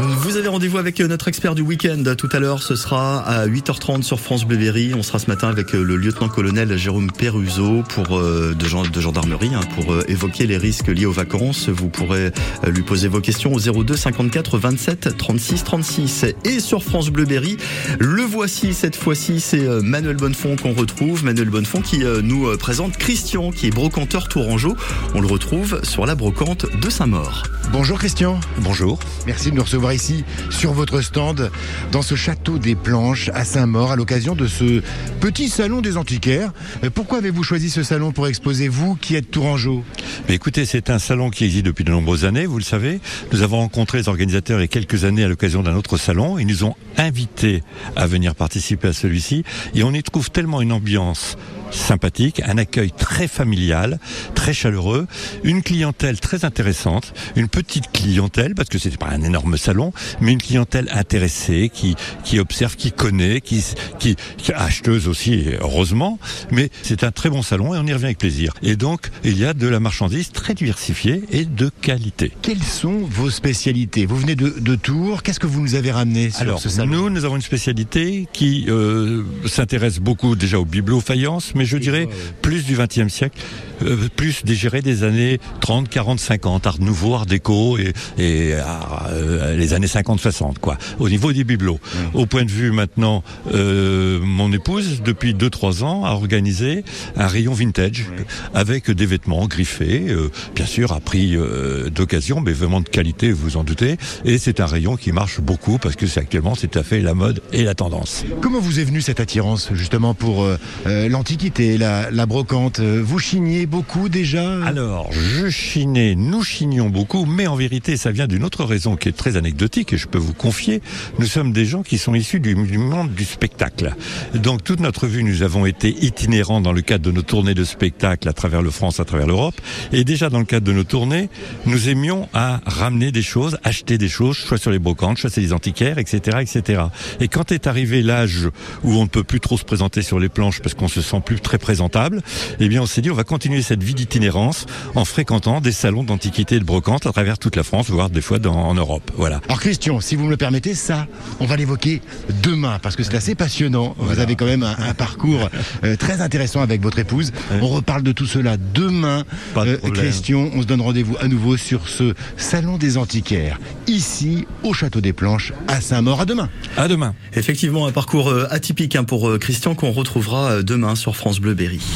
Vous avez rendez-vous avec notre expert du week-end tout à l'heure. Ce sera à 8h30 sur France Bleu Berry. On sera ce matin avec le lieutenant-colonel Jérôme Peruzot pour euh, de, de gendarmerie hein, pour euh, évoquer les risques liés aux vacances. Vous pourrez euh, lui poser vos questions au 02 54 27 36 36 et sur France Bleu Berry. Le voici cette fois-ci, c'est Manuel Bonnefond qu'on retrouve. Manuel Bonnefond qui nous présente Christian, qui est brocanteur tourangeau. On le retrouve sur la brocante de Saint-Maur. Bonjour Christian. Bonjour. Merci de nous recevoir ici sur votre stand dans ce château des Planches à Saint-Maur à l'occasion de ce petit salon des antiquaires. Euh, pourquoi avez-vous choisi ce salon pour exposer vous qui êtes tourangeau? Mais Écoutez, c'est un salon qui existe depuis de nombreuses années, vous le savez. Nous avons rencontré les organisateurs il y a quelques années à l'occasion d'un autre salon. Ils nous ont invités à venir participer à celui-ci et on y trouve tellement une ambiance sympathique, un accueil très familial, très chaleureux, une clientèle très intéressante, une petite clientèle parce que c'est pas un énorme salon, mais une clientèle intéressée qui qui observe, qui connaît, qui qui, qui acheteuse aussi heureusement, mais c'est un très bon salon et on y revient avec plaisir. Et donc il y a de la marchandise très diversifiée et de qualité. Quelles sont vos spécialités? Vous venez de, de Tours, qu'est-ce que vous nous avez ramené sur Alors, ce salon? Nous, nous avons une spécialité qui euh, s'intéresse beaucoup déjà aux bibelots faïences, mais je dirais plus du XXe siècle, euh, plus digéré des années 30, 40, 50, art nouveau, art déco et, et euh, les années 50, 60 quoi. Au niveau des bibelots. Au point de vue maintenant, euh, mon épouse depuis 2-3 ans a organisé un rayon vintage avec des vêtements griffés, euh, bien sûr à prix d'occasion, mais vraiment de qualité, vous en doutez. Et c'est un rayon qui marche beaucoup parce que c'est actuellement c'est tout à fait la mode et la tendance. Comment vous est venue cette attirance justement pour euh, l'antiquité, la, brocante Vous chiniez beaucoup déjà? Alors, je chinais, nous chinions beaucoup, mais en vérité, ça vient d'une autre raison qui est très anecdotique et je peux vous confier. Nous sommes des gens qui sont issus du, du monde du spectacle. Donc, toute notre vie, nous avons été itinérants dans le cadre de nos tournées de spectacle à travers le France, à travers l'Europe. Et déjà, dans le cadre de nos tournées, nous aimions à ramener des choses, acheter des choses, soit sur les brocantes, soit sur les antiquaires, etc., etc. Et quand est arrivé l'âge où on ne peut plus trop se présenter sur les planches parce qu'on se sent plus très présentable, eh bien, on s'est dit, on va continuer cette vie d'itinérance en fréquentant des salons d'antiquité et de brocante à travers toute la France, voire des fois dans, en Europe. Voilà. Alors Christian, si vous me le permettez, ça, on va l'évoquer demain parce que c'est assez passionnant. Vous avez quand même un, un parcours euh, très intéressant avec votre épouse. On reparle de tout cela demain. Pas de Euh. Christian, on se donne rendez-vous à nouveau sur ce salon des antiquaires, ici au Château des Planches à Saint-Maur. À demain. À demain. Effectivement, un parcours euh, atypique hein, pour Christian qu'on retrouvera demain sur France Bleu Berry.